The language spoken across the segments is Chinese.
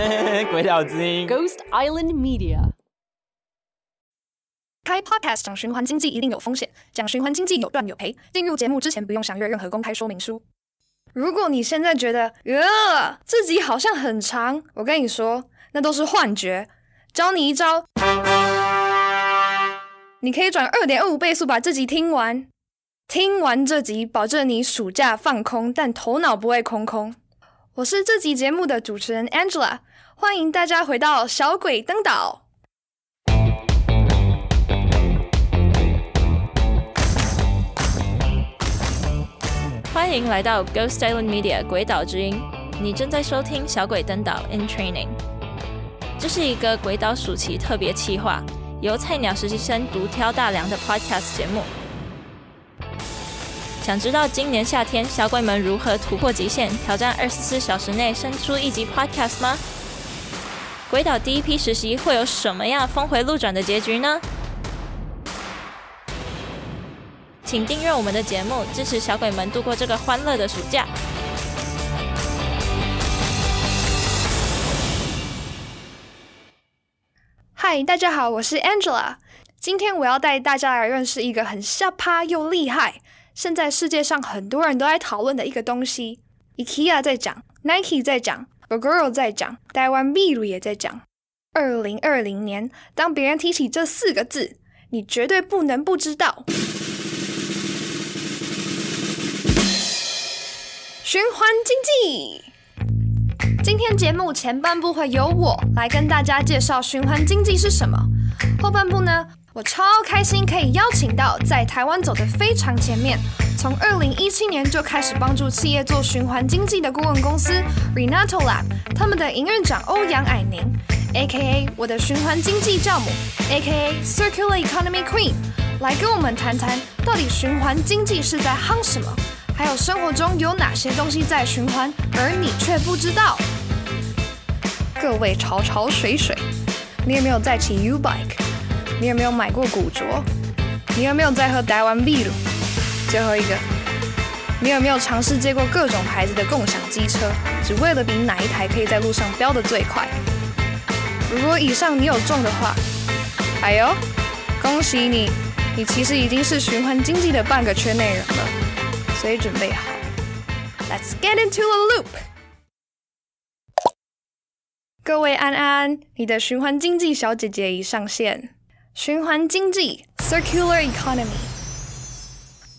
鬼岛之音，Ghost Island Media。开 Podcast 讲循环经济一定有风险，讲循环经济有赚有赔。进入节目之前不用详阅任何公开说明书。如果你现在觉得，呃，这集好像很长，我跟你说，那都是幻觉。教你一招，你可以转二点二五倍速把这集听完。听完这集，保证你暑假放空，但头脑不会空空。我是这集节目的主持人 Angela，欢迎大家回到小鬼登岛。欢迎来到 Ghost Island Media 鬼岛之音，你正在收听小鬼登岛 In Training，这是一个鬼岛暑期特别企划，由菜鸟实习生独挑大梁的 Podcast 节目。想知道今年夏天小鬼们如何突破极限，挑战二十四小时内生出一集 Podcast 吗？鬼岛第一批实习会有什么样峰回路转的结局呢？请订阅我们的节目，支持小鬼们度过这个欢乐的暑假。嗨，大家好，我是 Angela，今天我要带大家来认识一个很下趴又厉害。现在世界上很多人都在讨论的一个东西，IKEA 在讲，Nike 在讲，Gogoro 在讲，台湾 Biru 也在讲。二零二零年，当别人提起这四个字，你绝对不能不知道。循环经济。今天节目前半部会由我来跟大家介绍循环经济是什么，后半部呢，我超开心可以邀请到在台湾走得非常前面，从二零一七年就开始帮助企业做循环经济的顾问公司 Renato Lab，他们的营运长欧阳矮宁，A.K.A 我的循环经济教母，A.K.A Circular Economy Queen，来跟我们谈谈到底循环经济是在夯什么，还有生活中有哪些东西在循环，而你却不知道。各位潮潮水水，你有没有在骑 U Bike？你有没有买过古着？你有没有在喝台湾 Biru？最后一个，你有没有尝试借过各种牌子的共享机车，只为了比哪一台可以在路上飙得最快？如果以上你有中的话，哎呦，恭喜你，你其实已经是循环经济的半个圈内人了。所以准备好，Let's get into a loop。各位安安，你的循环经济小姐姐已上线。循环经济 （Circular Economy），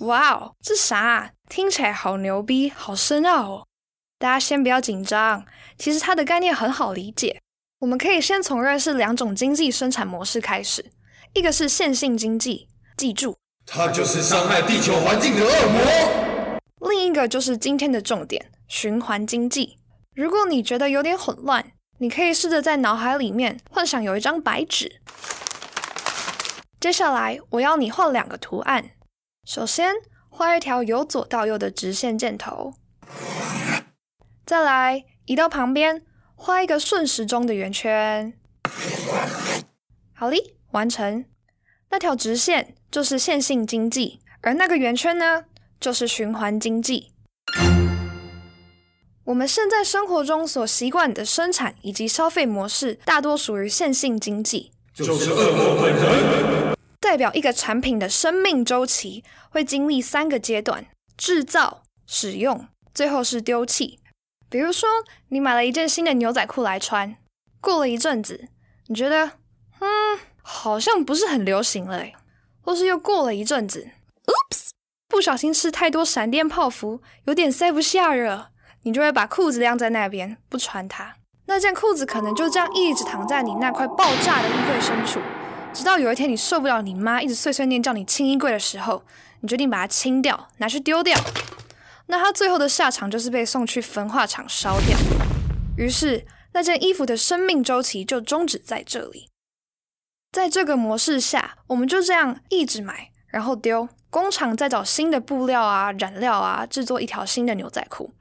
哇哦，这啥啊？听起来好牛逼，好深奥哦！大家先不要紧张，其实它的概念很好理解。我们可以先从认识两种经济生产模式开始，一个是线性经济，记住，它就是伤害地球环境的恶魔；另一个就是今天的重点——循环经济。如果你觉得有点混乱，你可以试着在脑海里面幻想有一张白纸。接下来，我要你画两个图案。首先，画一条由左到右的直线箭头。再来，移到旁边，画一个顺时钟的圆圈。好哩，完成。那条直线就是线性经济，而那个圆圈呢，就是循环经济。我们现在生活中所习惯的生产以及消费模式，大多属于线性经济。就是恶魔本人。代表一个产品的生命周期会经历三个阶段：制造、使用，最后是丢弃。比如说，你买了一件新的牛仔裤来穿，过了一阵子，你觉得，嗯，好像不是很流行了，或是又过了一阵子，Oops，不小心吃太多闪电泡芙，有点塞不下了，你就会把裤子晾在那边不穿它。那件裤子可能就这样一直躺在你那块爆炸的衣柜深处。直到有一天你受不了你妈一直碎碎念叫你清衣柜的时候，你决定把它清掉，拿去丢掉。那它最后的下场就是被送去焚化厂烧掉。于是那件衣服的生命周期就终止在这里。在这个模式下，我们就这样一直买，然后丢，工厂再找新的布料啊、染料啊，制作一条新的牛仔裤，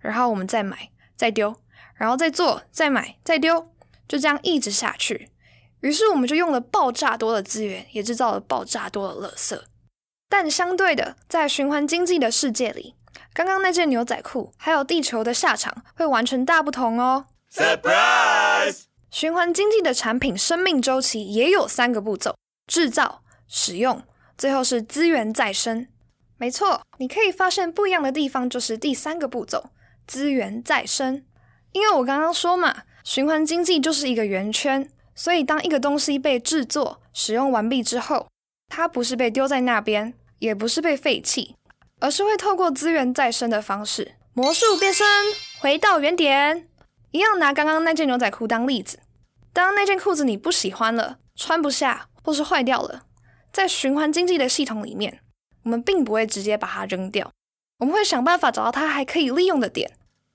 然后我们再买、再丢，然后再做、再买、再丢，就这样一直下去。于是我们就用了爆炸多的资源，也制造了爆炸多的垃圾。但相对的，在循环经济的世界里，刚刚那件牛仔裤还有地球的下场会完全大不同哦。Surprise！循环经济的产品生命周期也有三个步骤：制造、使用，最后是资源再生。没错，你可以发现不一样的地方就是第三个步骤：资源再生。因为我刚刚说嘛，循环经济就是一个圆圈，所以当一个东西被制作、使用完毕之后，它不是被丢在那边，也不是被废弃，而是会透过资源再生的方式，魔术变身，回到原点。一样拿刚刚那件牛仔裤当例子，当那件裤子你不喜欢了，穿不下，或是坏掉了，在循环经济的系统里面，我们并不会直接把它扔掉，我们会想办法找到它还可以利用的点，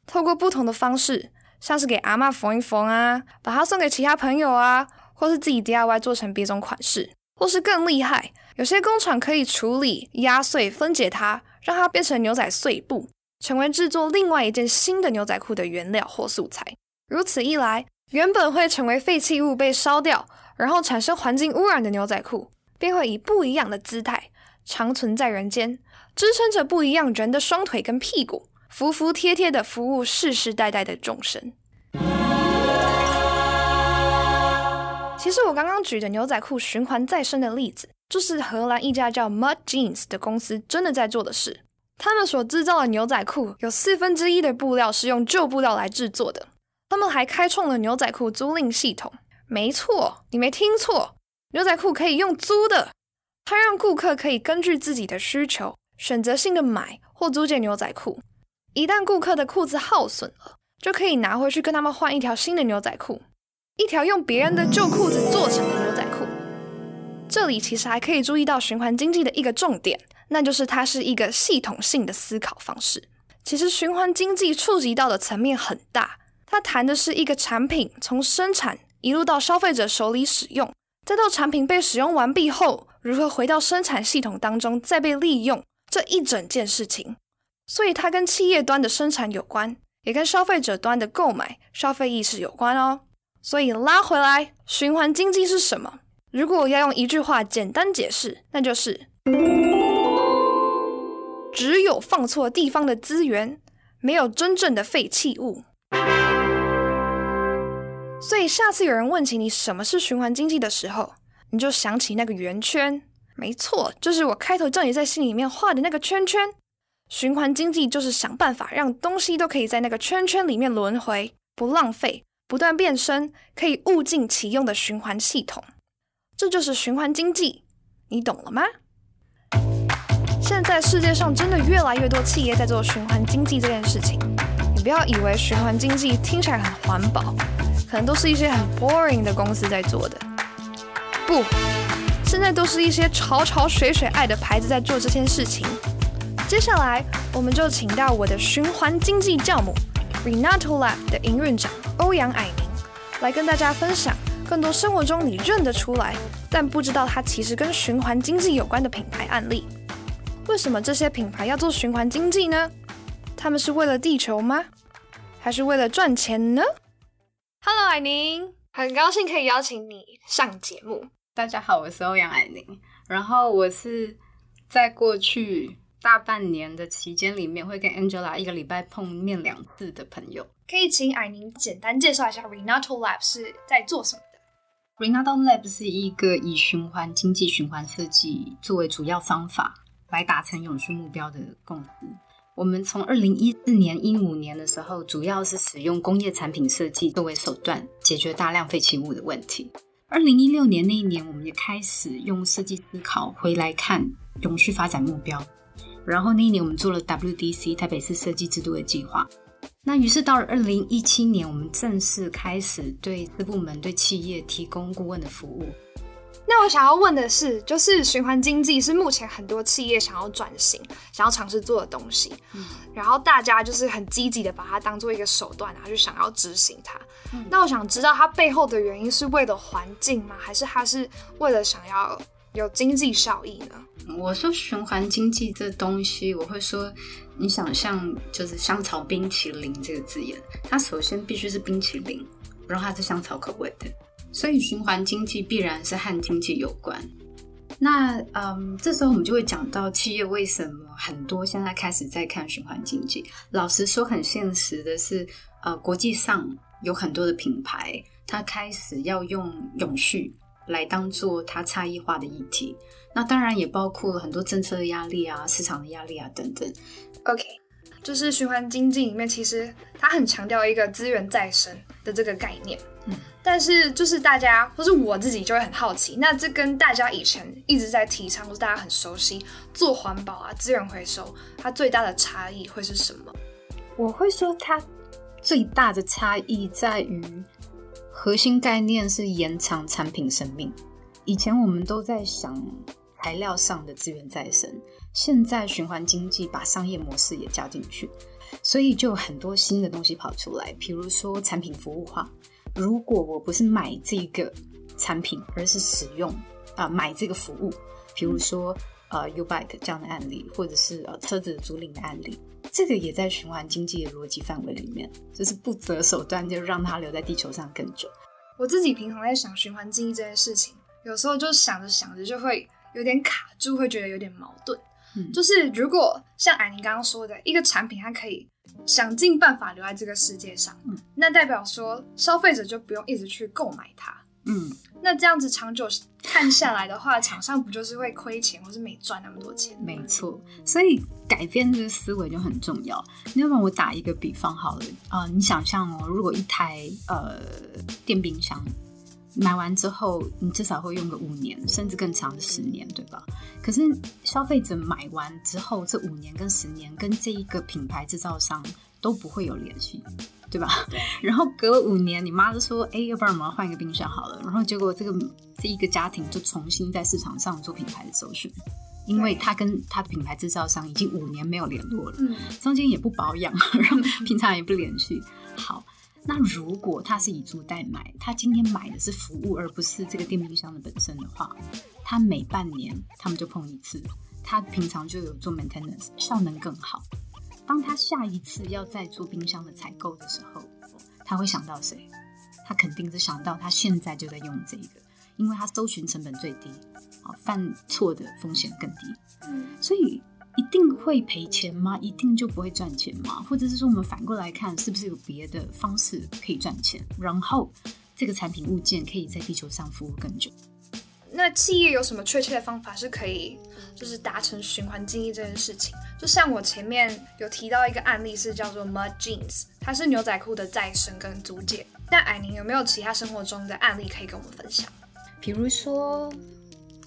透过不同的方式，像是给阿嬷缝一缝啊，把它送给其他朋友啊，或是自己 DIY 做成别种款式，或是更厉害，有些工厂可以处理、压碎、分解它，让它变成牛仔碎布，成为制作另外一件新的牛仔裤的原料或素材。如此一来，原本会成为废弃物被烧掉，然后产生环境污染的牛仔裤，便会以不一样的姿态。长存在人间，支撑着不一样人的双腿跟屁股，服服帖帖的服务世世代代的众生。其实我刚刚举的牛仔裤循环再生的例子，就是荷兰一家叫 Mud Jeans 的公司真的在做的事。他们所制造的牛仔裤有四分之一的布料是用旧布料来制作的。他们还开创了牛仔裤租赁系统。没错，你没听错，牛仔裤可以用租的。它让顾客可以根据自己的需求，选择性的买或租借牛仔裤。一旦顾客的裤子耗损了，就可以拿回去跟他们换一条新的牛仔裤，一条用别人的旧裤子做成的牛仔裤。这里其实还可以注意到循环经济的一个重点，那就是它是一个系统性的思考方式。其实循环经济触及到的层面很大，它谈的是一个产品从生产一路到消费者手里使用。再到产品被使用完毕后，如何回到生产系统当中再被利用，这一整件事情，所以它跟企业端的生产有关，也跟消费者端的购买、消费意识有关哦。所以拉回来，循环经济是什么？如果要用一句话简单解释，那就是：只有放错地方的资源，没有真正的废弃物。所以下次有人问起你什么是循环经济的时候，你就想起那个圆圈。没错，就是我开头叫你在心里面画的那个圈圈。循环经济就是想办法让东西都可以在那个圈圈里面轮回，不浪费，不断变身，可以物尽其用的循环系统。这就是循环经济，你懂了吗？现在世界上真的越来越多企业在做循环经济这件事情。你不要以为循环经济听起来很环保。可能都是一些很 boring 的公司在做的，不，现在都是一些潮潮水水爱的牌子在做这件事情。接下来，我们就请到我的循环经济教母 Renato Lab 的营运长欧阳蔼宁，来跟大家分享更多生活中你认得出来，但不知道它其实跟循环经济有关的品牌案例。为什么这些品牌要做循环经济呢？他们是为了地球吗？还是为了赚钱呢？Hello，蔼宁，很高兴可以邀请你上节目。大家好，我是欧阳蔼宁。然后我是在过去大半年的期间里面，会跟 Angela 一个礼拜碰面两次的朋友。可以请艾宁简单介绍一下 Renato Lab 是在做什么的？Renato Lab 是一个以循环经济、循环设计作为主要方法来达成永续目标的公司。我们从二零一四年、一五年的时候，主要是使用工业产品设计作为手段，解决大量废弃物的问题。二零一六年那一年，我们也开始用设计思考回来看永续发展目标。然后那一年，我们做了 WDC 台北市设计制度的计划。那于是到了二零一七年，我们正式开始对私部门、对企业提供顾问的服务。那我想要问的是，就是循环经济是目前很多企业想要转型、想要尝试做的东西，嗯，然后大家就是很积极的把它当做一个手段然后，就想要执行它。嗯，那我想知道它背后的原因是为了环境吗？还是它是为了想要有经济效益呢？我说循环经济这东西，我会说，你想象就是香草冰淇淋这个字眼，它首先必须是冰淇淋，然后它是香草口味的。所以循环经济必然是和经济有关。那嗯，这时候我们就会讲到企业为什么很多现在开始在看循环经济。老实说，很现实的是，呃，国际上有很多的品牌，它开始要用永续来当做它差异化的议题。那当然也包括了很多政策的压力啊、市场的压力啊等等。OK，就是循环经济里面，其实它很强调一个资源再生的这个概念。嗯，但是就是大家或是我自己就会很好奇，那这跟大家以前一直在提倡，或是大家很熟悉做环保啊、资源回收，它最大的差异会是什么？我会说它最大的差异在于核心概念是延长产品生命。以前我们都在想材料上的资源再生，现在循环经济把商业模式也加进去，所以就有很多新的东西跑出来，比如说产品服务化。如果我不是买这个产品，而是使用啊、买这个服务，比如说呃 U-Bike 这样的案例，或者是呃车子租赁的案例，这个也在循环经济的逻辑范围里面，就是不择手段就让它留在地球上更久。我自己平常在想循环经济这件事情，有时候就想着想着就会有点卡住，会觉得有点矛盾。嗯，就是如果像艾宁刚刚说的，一个产品它可以。想尽办法留在这个世界上，嗯，那代表说消费者就不用一直去购买它，嗯，那这样子长久看下来的话，厂商不就是会亏钱，或是没赚那么多钱？没错，所以改变这个思维就很重要。要不然我打一个比方好了，啊、呃，你想象哦，如果一台呃电冰箱。买完之后，你至少会用个五年，甚至更长的十年，对吧？可是消费者买完之后，这五年跟十年跟这一个品牌制造商都不会有联系，对吧？对。然后隔了五年，你妈就说：“哎，要不然我们要换一个冰箱好了。”然后结果这个这一个家庭就重新在市场上做品牌的搜寻，因为他跟他的品牌制造商已经五年没有联络了，嗯，中间也不保养，然后平常也不联系，好。那如果他是以租代买，他今天买的是服务，而不是这个电冰箱的本身的话，他每半年他们就碰一次，他平常就有做 maintenance，效能更好。当他下一次要再做冰箱的采购的时候，他会想到谁？他肯定是想到他现在就在用这个，因为他搜寻成本最低，啊，犯错的风险更低，所以。一定会赔钱吗？一定就不会赚钱吗？或者是说，我们反过来看，是不是有别的方式可以赚钱？然后这个产品物件可以在地球上服务更久？那企业有什么确切的方法是可以，就是达成循环经济这件事情？就像我前面有提到一个案例，是叫做 Mud Jeans，它是牛仔裤的再生跟租借。那艾宁有没有其他生活中的案例可以跟我们分享？比如说。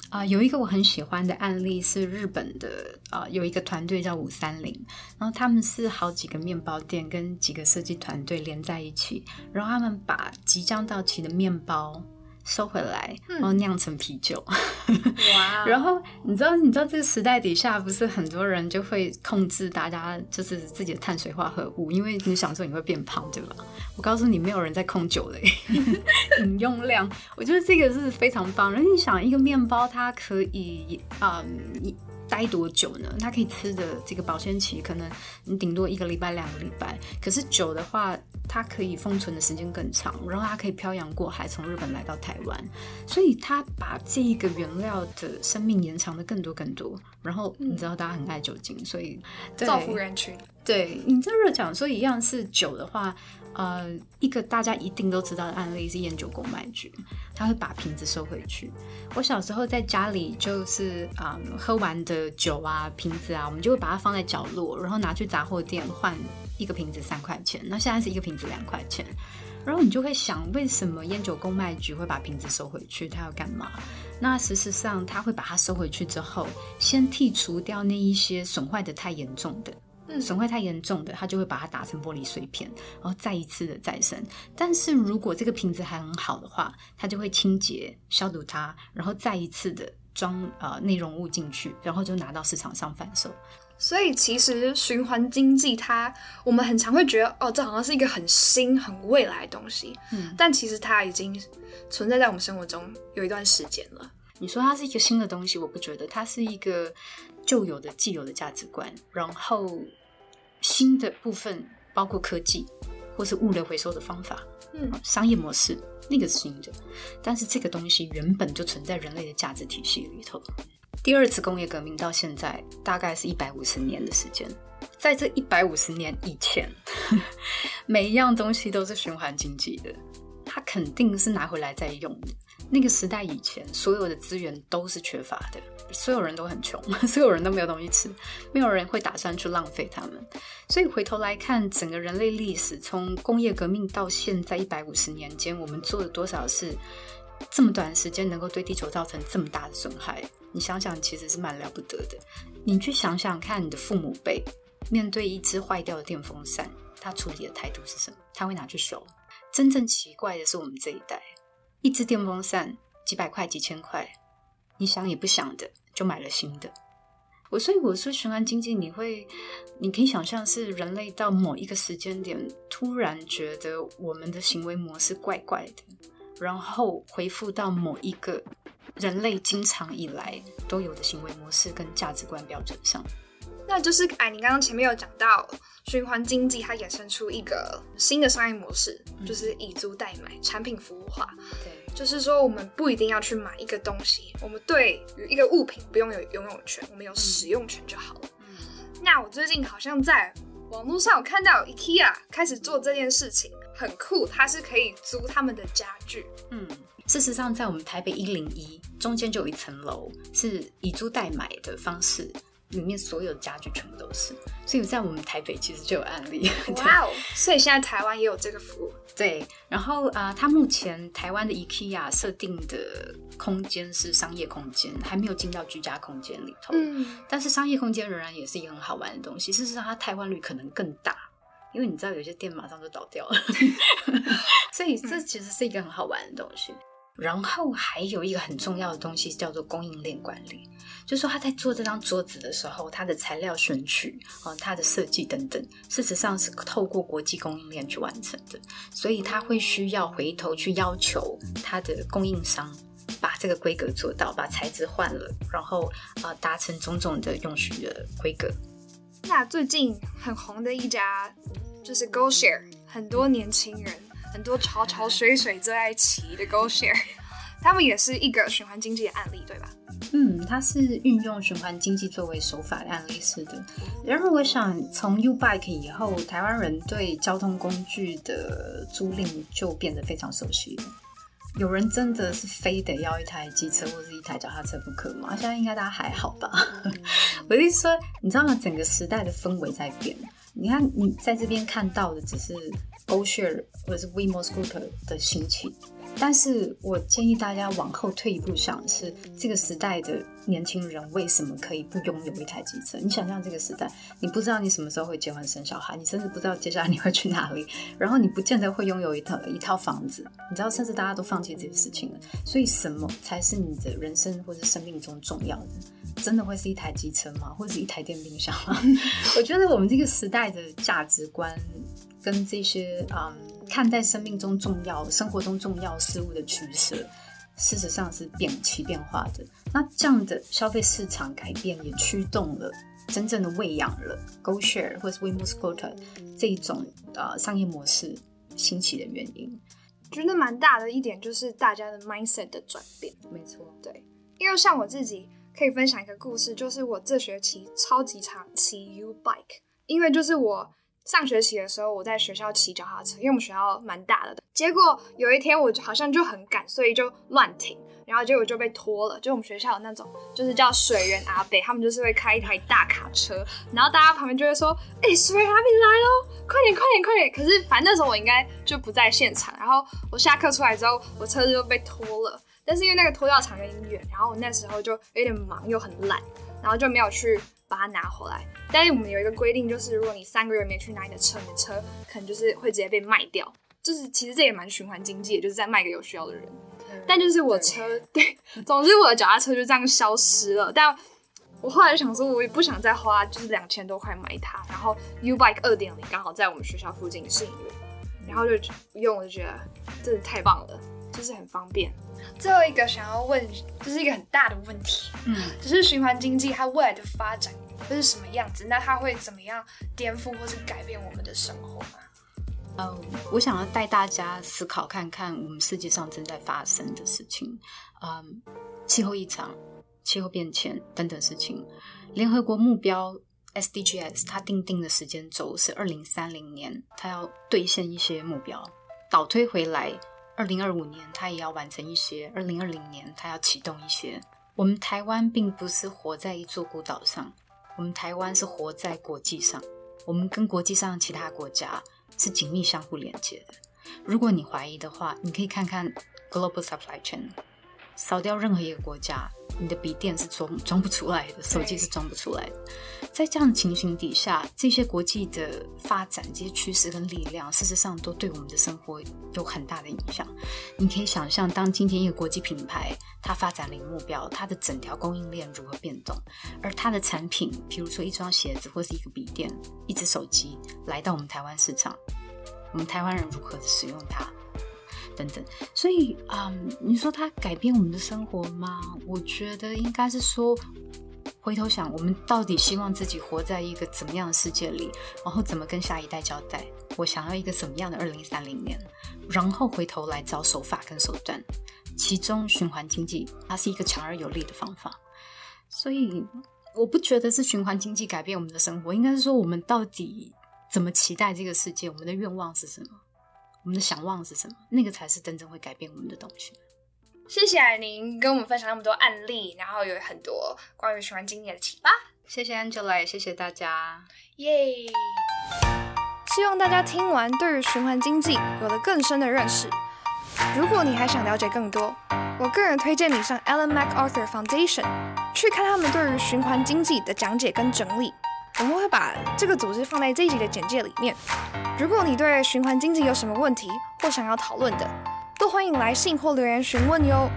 啊、有一个我很喜欢的案例是日本的，啊、有一个团队叫五三零，然后他们是好几个面包店跟几个设计团队连在一起，然后他们把即将到期的面包。收回来，然后酿成啤酒。哇、嗯！然后你知道，你知道这个时代底下，不是很多人就会控制大家就是自己的碳水化合物，因为你想说你会变胖，对吧？我告诉你，没有人在控酒的 饮用量。我觉得这个是非常棒。然后你想，一个面包它可以嗯。待多久呢？它可以吃的这个保鲜期可能你顶多一个礼拜、两个礼拜。可是酒的话，它可以封存的时间更长，然后它可以漂洋过海从日本来到台湾，所以它把这一个原料的生命延长的更多更多。然后你知道大家很爱酒精，所以造福人群。对，你这讲说一样是酒的话。呃，一个大家一定都知道的案例是烟酒公卖局，他会把瓶子收回去。我小时候在家里就是啊、嗯，喝完的酒啊、瓶子啊，我们就会把它放在角落，然后拿去杂货店换一个瓶子三块钱。那现在是一个瓶子两块钱，然后你就会想，为什么烟酒公卖局会把瓶子收回去？他要干嘛？那事实上，他会把它收回去之后，先剔除掉那一些损坏的太严重的。损坏太严重的，他就会把它打成玻璃碎片，然后再一次的再生。但是如果这个瓶子还很好的话，他就会清洁消毒它，然后再一次的装呃内容物进去，然后就拿到市场上贩售。所以其实循环经济它，我们很常会觉得哦，这好像是一个很新、很未来的东西。嗯，但其实它已经存在在我们生活中有一段时间了。你说它是一个新的东西，我不觉得，它是一个旧有的、既有的价值观，然后。新的部分包括科技，或是物流回收的方法，嗯，商业模式那个是新的，但是这个东西原本就存在人类的价值体系里头。第二次工业革命到现在大概是一百五十年的时间，在这一百五十年以前，每一样东西都是循环经济的，他肯定是拿回来再用的。那个时代以前，所有的资源都是缺乏的，所有人都很穷，所有人都没有东西吃，没有人会打算去浪费它们。所以回头来看，整个人类历史，从工业革命到现在一百五十年间，我们做了多少事，这么短时间能够对地球造成这么大的损害？你想想，其实是蛮了不得的。你去想想看，你的父母辈面对一只坏掉的电风扇，他处理的态度是什么？他会拿去修。真正奇怪的是，我们这一代。一支电风扇几百块几千块，你想也不想的就买了新的。我所以我说循环经济，你会，你可以想象是人类到某一个时间点，突然觉得我们的行为模式怪怪的，然后回复到某一个人类经常以来都有的行为模式跟价值观标准上。那就是哎，你刚刚前面有讲到循环经济，它衍生出一个新的商业模式，嗯、就是以租代买，产品服务化。对，就是说我们不一定要去买一个东西，我们对于一个物品不用有拥有权，我们有使用权就好了。嗯，那我最近好像在网络上有看到 IKEA 开始做这件事情，很酷，它是可以租他们的家具。嗯，事实上，在我们台北一零一中间就有一层楼是以租代买的方式。里面所有的家具全部都是，所以在我们台北其实就有案例。哇哦！所以现在台湾也有这个服务。对，然后啊，它目前台湾的 IKEA 设定的空间是商业空间，还没有进到居家空间里头。嗯。但是商业空间仍然也是一个很好玩的东西。事实上，它汰换率可能更大，因为你知道有些店马上就倒掉了。所以这其实是一个很好玩的东西。然后还有一个很重要的东西叫做供应链管理，就是说他在做这张桌子的时候，他的材料选取啊，他的设计等等，事实上是透过国际供应链去完成的，所以他会需要回头去要求他的供应商把这个规格做到，把材质换了，然后啊达成种种的永续的规格。那最近很红的一家就是 GoShare，很多年轻人。很多潮潮水水最爱骑的 GoShare，他们也是一个循环经济的案例，对吧？嗯，它是运用循环经济作为手法的案例式的。然后我想，从 U-Bike 以后，台湾人对交通工具的租赁就变得非常熟悉了。有人真的是非得要一台机车或者一台脚踏车不可吗？现在应该大家还好吧？我的意思说，你知道吗？整个时代的氛围在变。你看，你在这边看到的只是。GoShare 或者是 WeMo Scooter 的兴起， 但是我建议大家往后退一步想，是这个时代的年轻人为什么可以不拥有一台机车？你想象这个时代，你不知道你什么时候会结婚生小孩，你甚至不知道接下来你会去哪里，然后你不见得会拥有一套一套房子，你知道，甚至大家都放弃这些事情了。所以，什么才是你的人生或者生命中重要的？真的会是一台机车吗？或者是一台电冰箱吗？我觉得我们这个时代的价值观。跟这些嗯，看待生命中重要、生活中重要事物的取舍，事实上是变起变化的。那这样的消费市场改变，也驱动了真正的喂养了 GoShare 或是 WeMo Scooter 这一种呃商业模式兴起的原因。觉得蛮大的一点就是大家的 mindset 的转变。没错，对，因为像我自己可以分享一个故事，就是我这学期超级常骑 U bike，因为就是我。上学期的时候，我在学校骑脚踏车，因为我们学校蛮大的。结果有一天，我好像就很赶，所以就乱停，然后结果就被拖了。就我们学校有那种，就是叫水源阿北，他们就是会开一台大卡车，然后大家旁边就会说：“哎、水源阿北来喽，快点，快点，快点！”可是反正那时候我应该就不在现场。然后我下课出来之后，我车子就被拖了。但是因为那个拖吊场有点远，然后我那时候就有点忙又很懒，然后就没有去。把它拿回来，但是我们有一个规定，就是如果你三个月没去拿你的车，你的车可能就是会直接被卖掉。就是其实这也蛮循环经济的，就是在卖给有需要的人。嗯、但就是我车对，对，总之我的脚踏车就这样消失了。但我后来就想说，我也不想再花就是两千多块买它。然后 U Bike 二点零刚好在我们学校附近试营运，然后就用，我就觉得真的太棒了，就是很方便。最后一个想要问，就是一个很大的问题，嗯，就是循环经济它未来的发展会是什么样子？那它会怎么样颠覆或是改变我们的生活吗？呃，我想要带大家思考看看我们世界上正在发生的事情，嗯，气候异常、气候变迁等等事情。联合国目标 SDGs 它定定的时间轴是二零三零年，它要兑现一些目标，倒推回来，二零二五年它也要完成一些，二零二零年它要启动一些。我们台湾并不是活在一座孤岛上，我们台湾是活在国际上，我们跟国际上的其他国家。是紧密相互连接的。如果你怀疑的话，你可以看看 Global Supply Chain，扫掉任何一个国家，你的笔电是装装不出来的，手机是装不出来的。在这样的情形底下，这些国际的发展、这些趋势跟力量，事实上都对我们的生活有很大的影响。你可以想象，当今天一个国际品牌它发展了一个目标，它的整条供应链如何变动，而它的产品，比如说一双鞋子或是一个笔电、一只手机，来到我们台湾市场，我们台湾人如何使用它？等等，所以啊、嗯，你说它改变我们的生活吗？我觉得应该是说，回头想，我们到底希望自己活在一个怎么样的世界里，然后怎么跟下一代交代？我想要一个什么样的二零三零年？然后回头来找手法跟手段，其中循环经济它是一个强而有力的方法。所以我不觉得是循环经济改变我们的生活，应该是说我们到底怎么期待这个世界？我们的愿望是什么？我们的想望是什么？那个才是真正会改变我们的东西。谢谢蔼宁跟我们分享那么多案例，然后有很多关于循环经济的启发。谢谢 Angela，也谢谢大家，耶、希望大家听完对于循环经济有了更深的认识。如果你还想了解更多，我个人推荐你上 Ellen MacArthur Foundation 去看他们对于循环经济的讲解跟整理。我们会把这个组织放在这一集的简介里面。如果你对循环经济有什么问题或想要讨论的，都欢迎来信或留言询问哟。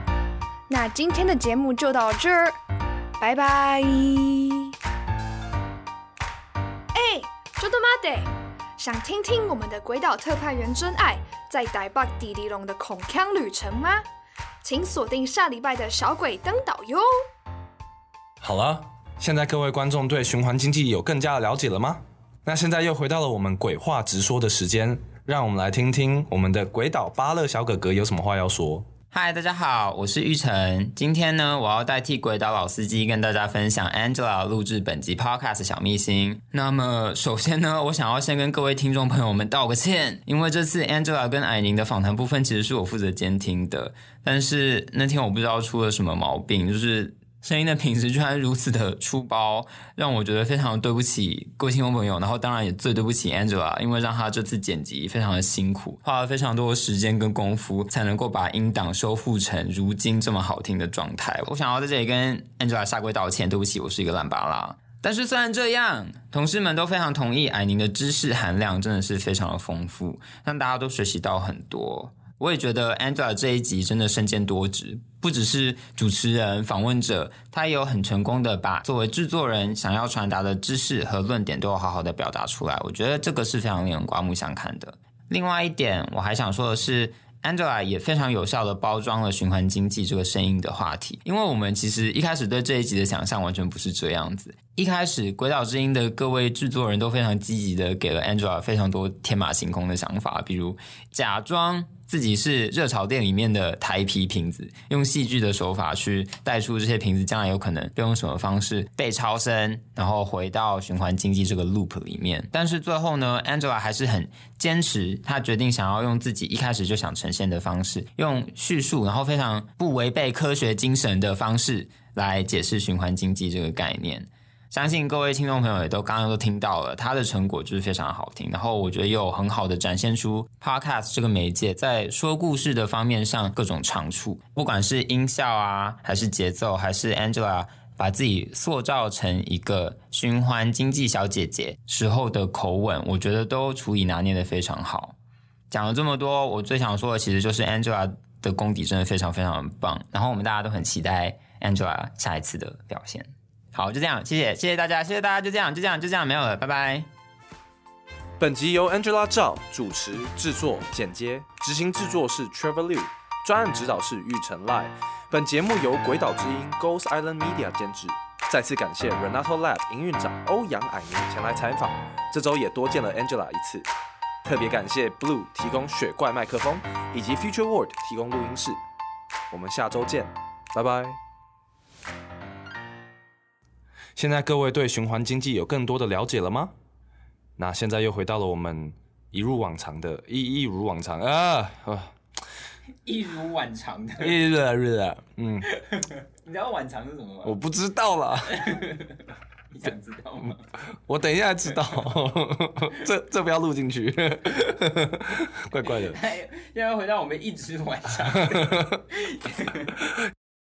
那今天的节目就到这儿，拜拜。哎，周多玛德，想听听我们的鬼岛特派员真爱在台北迪迪龙的恐腔旅程吗？请锁定下礼拜的小鬼登岛哟。好了。现在各位观众对循环经济有更加的了解了吗？那现在又回到了我们鬼话直说的时间，让我们来听听我们的鬼岛巴乐小哥哥有什么话要说。嗨，大家好，我是玉成。今天呢，我要代替鬼岛老司机跟大家分享 Angela 录制本集 Podcast 小秘辛。那么，首先呢，我想要先跟各位听众朋友们道个歉，因为这次 Angela 跟艾宁的访谈部分其实是我负责监听的，但是那天我不知道出了什么毛病，就是。声音的品质居然如此的粗暴，让我觉得非常对不起各位听众朋友，然后当然也最对不起 Angela，因为让她这次剪辑非常的辛苦，花了非常多的时间跟功夫，才能够把音档修复成如今这么好听的状态。我想要在这里跟 Angela 下跪道歉，对不起，我是一个烂巴拉。但是虽然这样，同事们都非常同意，蔼宁的知识含量真的是非常的丰富，让大家都学习到很多。我也觉得 Angela 这一集真的身兼多职，不只是主持人、访问者，他也有很成功的把作为制作人想要传达的知识和论点都有好好的表达出来。我觉得这个是非常令人刮目相看的。另外一点，我还想说的是，Angela 也非常有效的包装了循环经济这个声音的话题，因为我们其实一开始对这一集的想象完全不是这样子。一开始，鬼岛之音的各位制作人都非常积极的给了 Angela 非常多天马行空的想法，比如假装。自己是热炒店里面的台啤瓶子，用戏剧的手法去带出这些瓶子将来有可能用什么方式被超生，然后回到循环经济这个 loop 里面。但是最后呢，Angela 还是很坚持，她决定想要用自己一开始就想呈现的方式，用叙述，然后非常不违背科学精神的方式来解释循环经济这个概念。相信各位听众朋友也都刚刚都听到了，它的成果就是非常好听。然后我觉得也有很好的展现出 Podcast 这个媒介在说故事的方面上各种长处，不管是音效啊，还是节奏，还是 Angela 把自己塑造成一个循环经济小姐姐时候的口吻，我觉得都处理拿捏的非常好。讲了这么多，我最想说的其实就是 Angela 的功底真的非常非常棒。然后我们大家都很期待 Angela 下一次的表现。好，就这样，谢谢，谢谢大家，谢谢大家，就这样，就这样，就这样，没有了，拜拜。本集由 Angela Zhao 主持、制作、剪接，执行制作是 Trevor Liu，专案指导是玉成赖。本节目由鬼岛之音 Ghost Island Media 监制。再次感谢 Renato Lab 营运长欧阳蔼宁前来采访，这周也多见了 Angela 一次。特别感谢 Blue 提供雪怪麦克风，以及 Future Word 提供录音室。我们下周见，拜拜。现在各位对循环经济有更多的了解了吗？那现在又回到了我们一如往常的，一一如往常啊啊，一如往常的，一日日啊，嗯，你知道往常是什么吗？我不知道啦。你想知道吗？我等一下知道，这这不要录进去，怪怪的。现在回到我们一直往常。